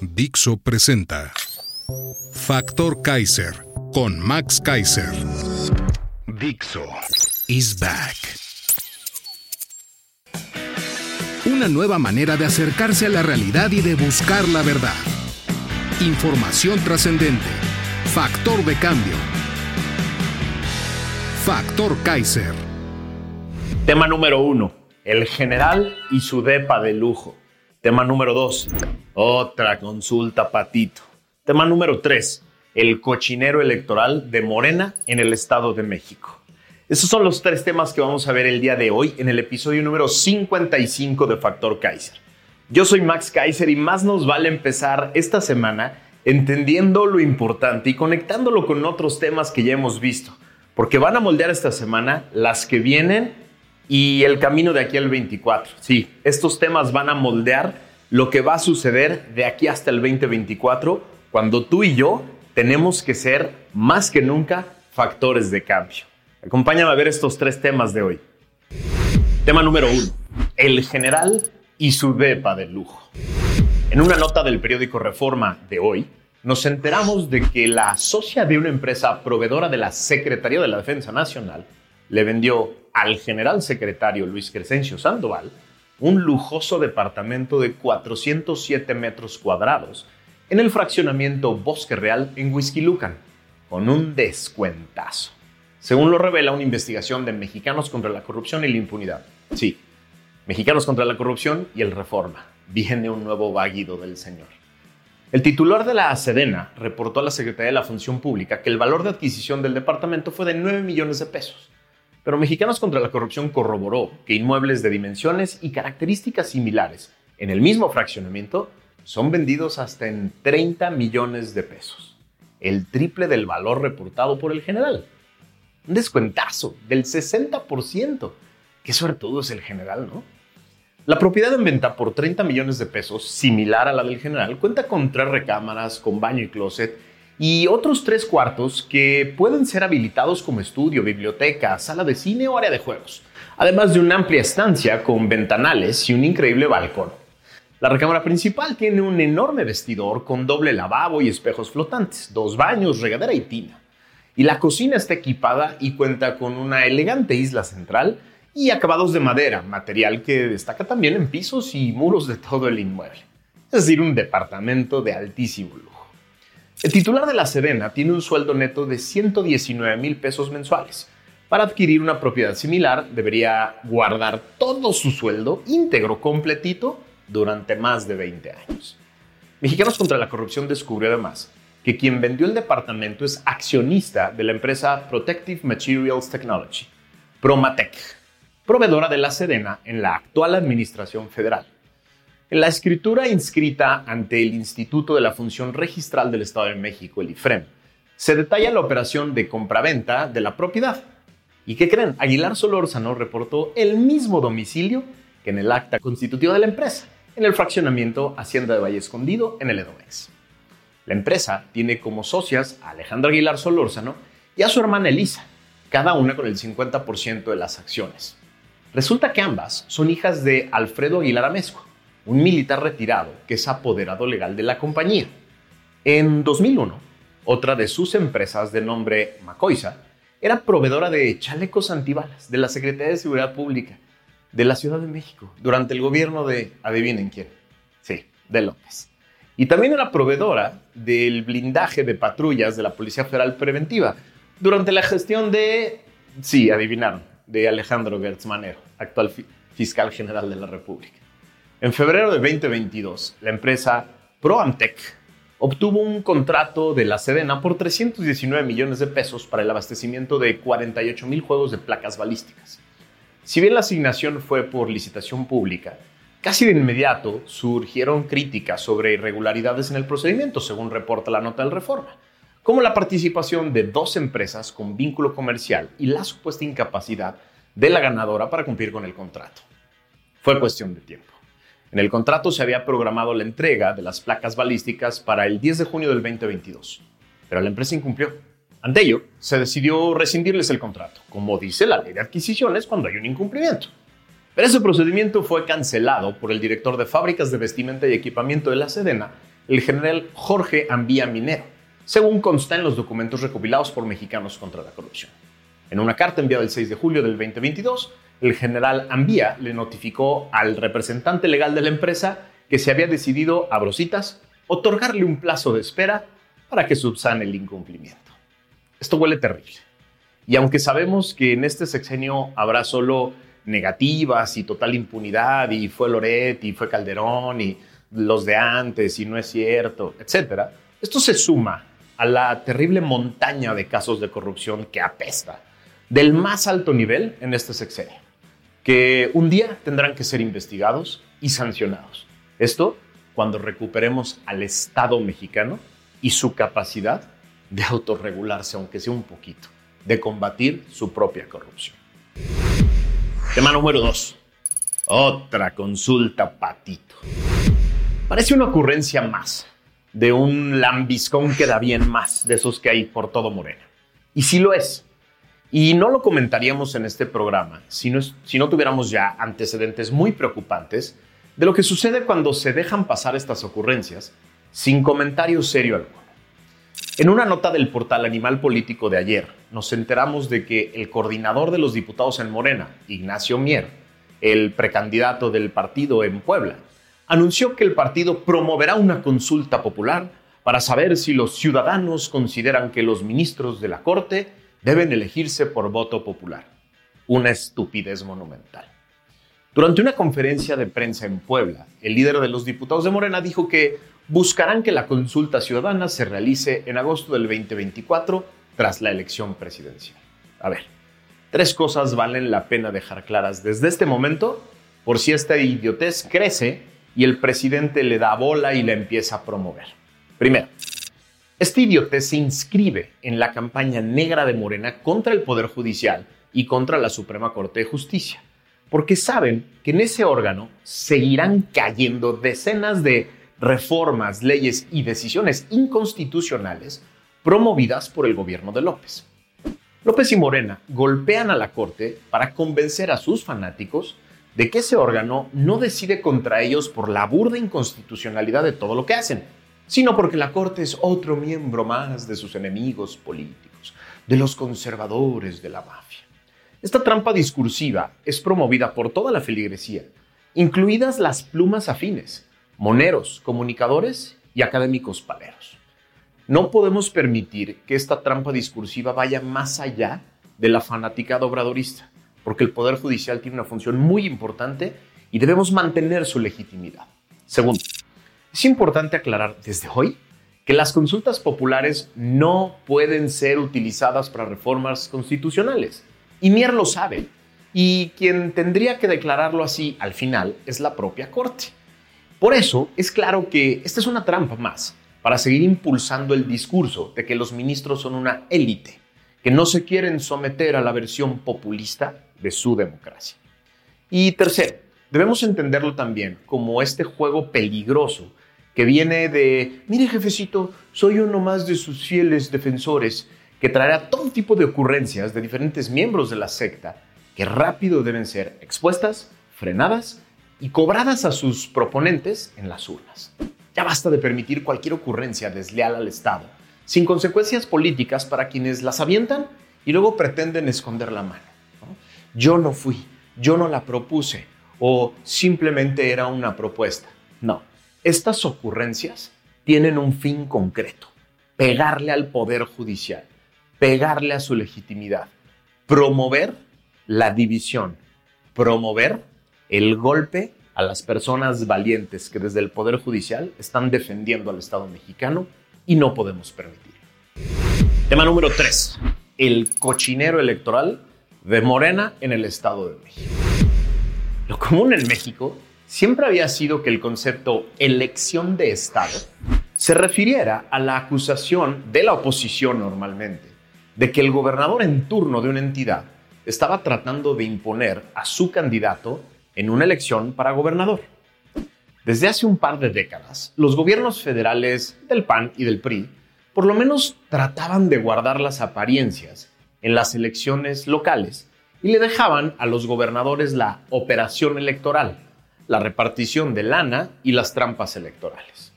Dixo presenta Factor Kaiser con Max Kaiser. Dixo is back. Una nueva manera de acercarse a la realidad y de buscar la verdad. Información trascendente. Factor de cambio. Factor Kaiser. Tema número uno, el general y su depa de lujo. Tema número dos, otra consulta patito. Tema número tres, el cochinero electoral de Morena en el Estado de México. Esos son los tres temas que vamos a ver el día de hoy en el episodio número 55 de Factor Kaiser. Yo soy Max Kaiser y más nos vale empezar esta semana entendiendo lo importante y conectándolo con otros temas que ya hemos visto, porque van a moldear esta semana las que vienen y el camino de aquí al 24. Sí, estos temas van a moldear lo que va a suceder de aquí hasta el 2024, cuando tú y yo tenemos que ser más que nunca factores de cambio. Acompáñame a ver estos tres temas de hoy. Tema número uno, el general y su depa de lujo. En una nota del periódico Reforma de hoy, nos enteramos de que la socia de una empresa proveedora de la Secretaría de la Defensa Nacional le vendió al general secretario Luis Crescencio Sandoval un lujoso departamento de 407 metros cuadrados en el fraccionamiento Bosque Real en Huizquilucan, con un descuentazo. Según lo revela una investigación de Mexicanos contra la Corrupción y la Impunidad. Sí, Mexicanos contra la Corrupción y el Reforma. Viene un nuevo vaguido del señor. El titular de la Sedena reportó a la Secretaría de la Función Pública que el valor de adquisición del departamento fue de 9 millones de pesos. Pero Mexicanos contra la Corrupción corroboró que inmuebles de dimensiones y características similares en el mismo fraccionamiento son vendidos hasta en 30 millones de pesos, el triple del valor reportado por el general. Un descuentazo del 60%. Qué suertudo es el general, ¿no? La propiedad en venta por 30 millones de pesos, similar a la del general, cuenta con tres recámaras, con baño y closet y otros tres cuartos que pueden ser habilitados como estudio, biblioteca, sala de cine o área de juegos, además de una amplia estancia con ventanales y un increíble balcón. La recámara principal tiene un enorme vestidor con doble lavabo y espejos flotantes, dos baños, regadera y tina. Y la cocina está equipada y cuenta con una elegante isla central y acabados de madera, material que destaca también en pisos y muros de todo el inmueble. Es decir, un departamento de altísimo lujo. El titular de la Sedena tiene un sueldo neto de 119 mil pesos mensuales. Para adquirir una propiedad similar, debería guardar todo su sueldo íntegro, completito, durante más de 20 años. Mexicanos contra la Corrupción descubrió además que quien vendió el departamento es accionista de la empresa Protective Materials Technology, Promatec, proveedora de la Sedena en la actual Administración Federal. La escritura inscrita ante el Instituto de la Función Registral del Estado de México, el IFREM, se detalla la operación de compraventa de la propiedad. ¿Y qué creen? Aguilar Solórzano reportó el mismo domicilio que en el acta constitutiva de la empresa, en el fraccionamiento Hacienda de Valle Escondido, en el Edomex. La empresa tiene como socias a Alejandro Aguilar Solórzano y a su hermana Elisa, cada una con el 50% de las acciones. Resulta que ambas son hijas de Alfredo Aguilar Amezco, un militar retirado que es apoderado legal de la compañía. En 2001, otra de sus empresas de nombre Macoisa era proveedora de chalecos antibalas de la Secretaría de Seguridad Pública de la Ciudad de México durante el gobierno de, adivinen quién, sí, de López. Y también era proveedora del blindaje de patrullas de la Policía Federal Preventiva durante la gestión de, sí, adivinaron, de Alejandro Gertz Manero, actual fiscal general de la República. En febrero de 2022, la empresa Proamtec obtuvo un contrato de la Sedena por 319 millones de pesos para el abastecimiento de 48 mil juegos de placas balísticas. Si bien la asignación fue por licitación pública, Casi de inmediato surgieron críticas sobre irregularidades en el procedimiento, según reporta la nota del Reforma, como la participación de dos empresas con vínculo comercial y la supuesta incapacidad de la ganadora para cumplir con el contrato. Fue cuestión de tiempo. En el contrato se había programado la entrega de las placas balísticas para el 10 de junio del 2022, pero la empresa incumplió. Ante ello, se decidió rescindirles el contrato, como dice la ley de adquisiciones cuando hay un incumplimiento. Pero ese procedimiento fue cancelado por el director de fábricas de vestimenta y equipamiento de la Sedena, el general Jorge Ambía Minero, según consta en los documentos recopilados por Mexicanos contra la Corrupción. En una carta enviada el 6 de julio del 2022, el general Ambía le notificó al representante legal de la empresa que se había decidido, a Brositas, otorgarle un plazo de espera para que subsane el incumplimiento. Esto huele terrible. Y aunque sabemos que en este sexenio habrá solo negativas y total impunidad y fue Loret y fue Calderón y los de antes y no es cierto, etcétera. Esto se suma a la terrible montaña de casos de corrupción que apesta del más alto nivel en este sexenio, que un día tendrán que ser investigados y sancionados. Esto cuando recuperemos al Estado mexicano y su capacidad de autorregularse, aunque sea un poquito, de combatir su propia corrupción. Tema número 2. Otra consulta patito. Parece una ocurrencia más de un lambiscón que da bien más de esos que hay por todo Morena. Y sí lo es. Y no lo comentaríamos en este programa si no, si no tuviéramos ya antecedentes muy preocupantes de lo que sucede cuando se dejan pasar estas ocurrencias sin comentario serio alguno. En una nota del portal Animal Político de ayer, nos enteramos de que el coordinador de los diputados en Morena, Ignacio Mier, el precandidato del partido en Puebla, anunció que el partido promoverá una consulta popular para saber si los ciudadanos consideran que los ministros de la Corte deben elegirse por voto popular. Una estupidez monumental. Durante una conferencia de prensa en Puebla, el líder de los diputados de Morena dijo que buscarán que la consulta ciudadana se realice en agosto del 2024 tras la elección presidencial. A ver, tres cosas valen la pena dejar claras desde este momento por si esta idiotez crece y el presidente le da bola y la empieza a promover. Primero, esta idiotez se inscribe en la campaña negra de Morena contra el Poder Judicial y contra la Suprema Corte de Justicia, porque saben que en ese órgano seguirán cayendo decenas de reformas, leyes y decisiones inconstitucionales promovidas por el gobierno de López. López y Morena golpean a la Corte para convencer a sus fanáticos de que ese órgano no decide contra ellos por la burda inconstitucionalidad de todo lo que hacen, sino porque la Corte es otro miembro más de sus enemigos políticos, de los conservadores de la mafia. Esta trampa discursiva es promovida por toda la feligresía, incluidas las plumas afines, moneros, comunicadores y académicos paleros. No podemos permitir que esta trampa discursiva vaya más allá de la fanaticada obradorista, porque el Poder Judicial tiene una función muy importante y debemos mantener su legitimidad. Segundo, es importante aclarar desde hoy que las consultas populares no pueden ser utilizadas para reformas constitucionales. Y Mier lo sabe. Y quien tendría que declararlo así al final es la propia Corte. Por eso es claro que esta es una trampa más para seguir impulsando el discurso de que los ministros son una élite, que no se quieren someter a la versión populista de su democracia. Y tercero, debemos entenderlo también como este juego peligroso que viene de, mire jefecito, soy uno más de sus fieles defensores, que traerá todo tipo de ocurrencias de diferentes miembros de la secta que rápido deben ser expuestas, frenadas y cobradas a sus proponentes en las urnas. Ya basta de permitir cualquier ocurrencia desleal al Estado, sin consecuencias políticas para quienes las avientan y luego pretenden esconder la mano. Yo no fui, yo no la propuse o simplemente era una propuesta. No, estas ocurrencias tienen un fin concreto, pegarle al Poder Judicial, pegarle a su legitimidad, promover la división, promover el golpe a las personas valientes que desde el Poder Judicial están defendiendo al Estado mexicano y no podemos permitir. Tema número 3. El cochinero electoral de Morena en el Estado de México. Lo común en México siempre había sido que el concepto elección de Estado se refiriera a la acusación de la oposición normalmente de que el gobernador en turno de una entidad estaba tratando de imponer a su candidato en una elección para gobernador. Desde hace un par de décadas, los gobiernos federales del PAN y del PRI por lo menos trataban de guardar las apariencias en las elecciones locales y le dejaban a los gobernadores la operación electoral, la repartición de lana y las trampas electorales.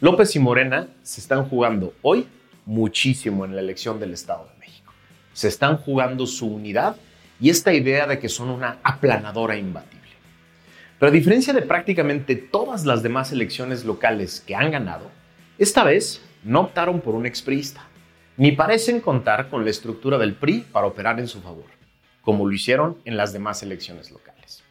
López y Morena se están jugando hoy muchísimo en la elección del Estado de México. Se están jugando su unidad y esta idea de que son una aplanadora imbatible. Pero a diferencia de prácticamente todas las demás elecciones locales que han ganado, esta vez no optaron por un expriista, ni parecen contar con la estructura del PRI para operar en su favor, como lo hicieron en las demás elecciones locales.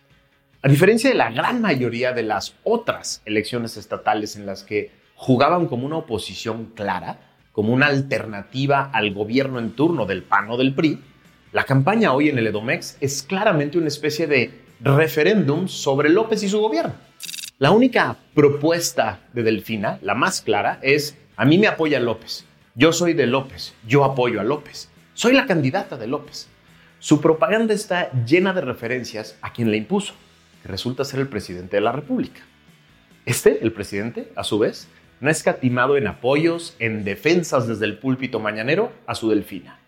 A diferencia de la gran mayoría de las otras elecciones estatales en las que jugaban como una oposición clara, como una alternativa al gobierno en turno del PAN o del PRI, la campaña hoy en el Edomex es claramente una especie de referéndum sobre López y su gobierno. La única propuesta de Delfina, la más clara, es a mí me apoya López. Yo soy de López. Yo apoyo a López. Soy la candidata de López. Su propaganda está llena de referencias a quien le impuso, resulta ser el presidente de la República. Este, el presidente, a su vez, no ha escatimado en apoyos, en defensas desde el púlpito mañanero a su delfina.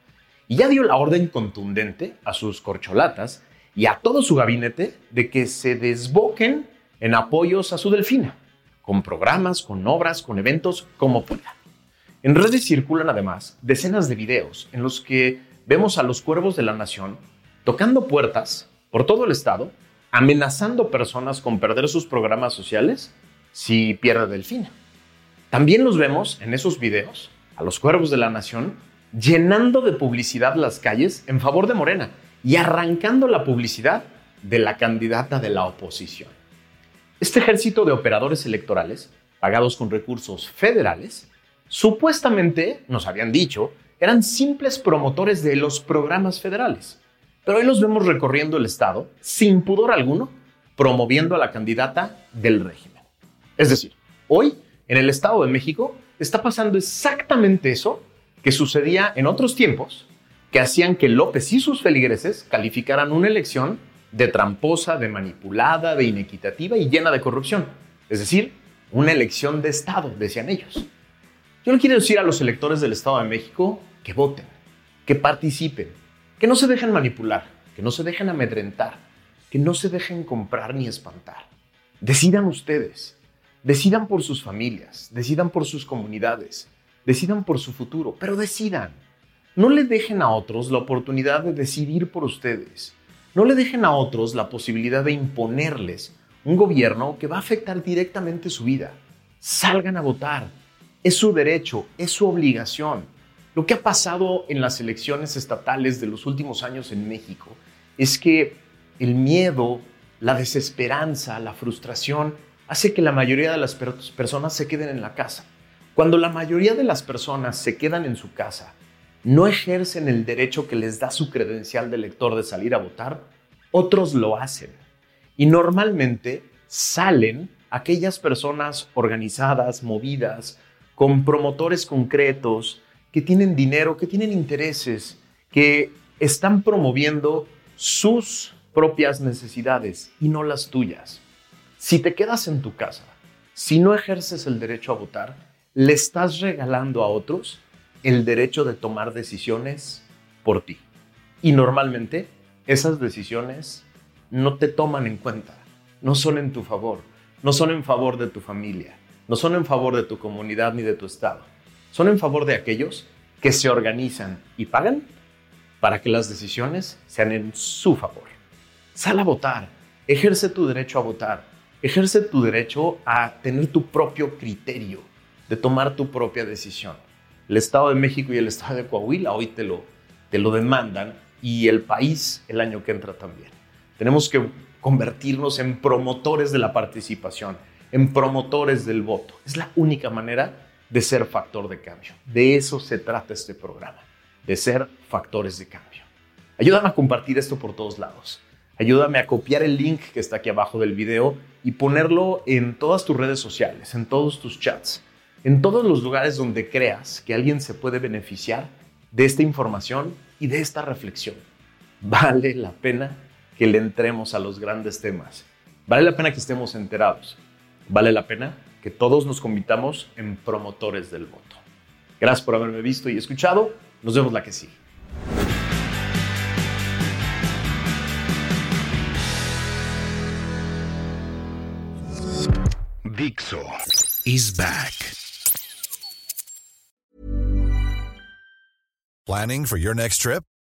Y ya dio la orden contundente a sus corcholatas y a todo su gabinete de que se desboquen en apoyos a su delfina, con programas, con obras, con eventos, como puedan. En redes circulan además decenas de videos en los que vemos a los cuervos de la nación tocando puertas por todo el estado, amenazando personas con perder sus programas sociales si pierde delfina. También los vemos en esos videos, a los cuervos de la nación, llenando de publicidad las calles en favor de Morena y arrancando la publicidad de la candidata de la oposición. Este ejército de operadores electorales, pagados con recursos federales, supuestamente, nos habían dicho, eran simples promotores de los programas federales. Pero hoy los vemos recorriendo el Estado, sin pudor alguno, promoviendo a la candidata del régimen. Es decir, hoy en el Estado de México está pasando exactamente eso que sucedía en otros tiempos, que hacían que López y sus feligreses calificaran una elección de tramposa, de manipulada, de inequitativa y llena de corrupción. Es decir, una elección de Estado, decían ellos. Yo no quiero decir a los electores del Estado de México que voten, que participen, que no se dejen manipular, que no se dejen amedrentar, que no se dejen comprar ni espantar. Decidan ustedes. Decidan por sus familias, decidan por sus comunidades, decidan por su futuro, pero decidan. No le dejen a otros la oportunidad de decidir por ustedes. No le dejen a otros la posibilidad de imponerles un gobierno que va a afectar directamente su vida. Salgan a votar. Es su derecho, es su obligación. Lo que ha pasado en las elecciones estatales de los últimos años en México es que el miedo, la desesperanza, la frustración hace que la mayoría de las personas se queden en la casa. Cuando la mayoría de las personas se quedan en su casa, no ejercen el derecho que les da su credencial de elector de salir a votar, otros lo hacen. Y normalmente salen aquellas personas organizadas, movidas, con promotores concretos, que tienen dinero, que tienen intereses, que están promoviendo sus propias necesidades y no las tuyas. Si te quedas en tu casa, si no ejerces el derecho a votar, le estás regalando a otros el derecho de tomar decisiones por ti. Y normalmente esas decisiones no te toman en cuenta, no son en tu favor, no son en favor de tu familia, no son en favor de tu comunidad ni de tu estado. Son en favor de aquellos que se organizan y pagan para que las decisiones sean en su favor. Sal a votar, ejerce tu derecho a votar ejerce tu derecho a tener tu propio criterio, de tomar tu propia decisión. El Estado de México y el Estado de Coahuila hoy te lo, te lo demandan y el país el año que entra también. Tenemos que convertirnos en promotores de la participación, en promotores del voto. Es la única manera de ser factor de cambio. De eso se trata este programa, de ser factores de cambio. Ayúdame a compartir esto por todos lados Ayúdame a copiar el link que está aquí abajo del video y ponerlo en todas tus redes sociales, en todos tus chats, en todos los lugares donde creas que alguien se puede beneficiar de esta información y de esta reflexión. Vale la pena que le entremos a los grandes temas. Vale la pena que estemos enterados. Vale la pena que todos nos convirtamos en promotores del voto. Gracias por haberme visto y escuchado. Nos vemos la que sigue. Dixo is back. Planning for your next trip?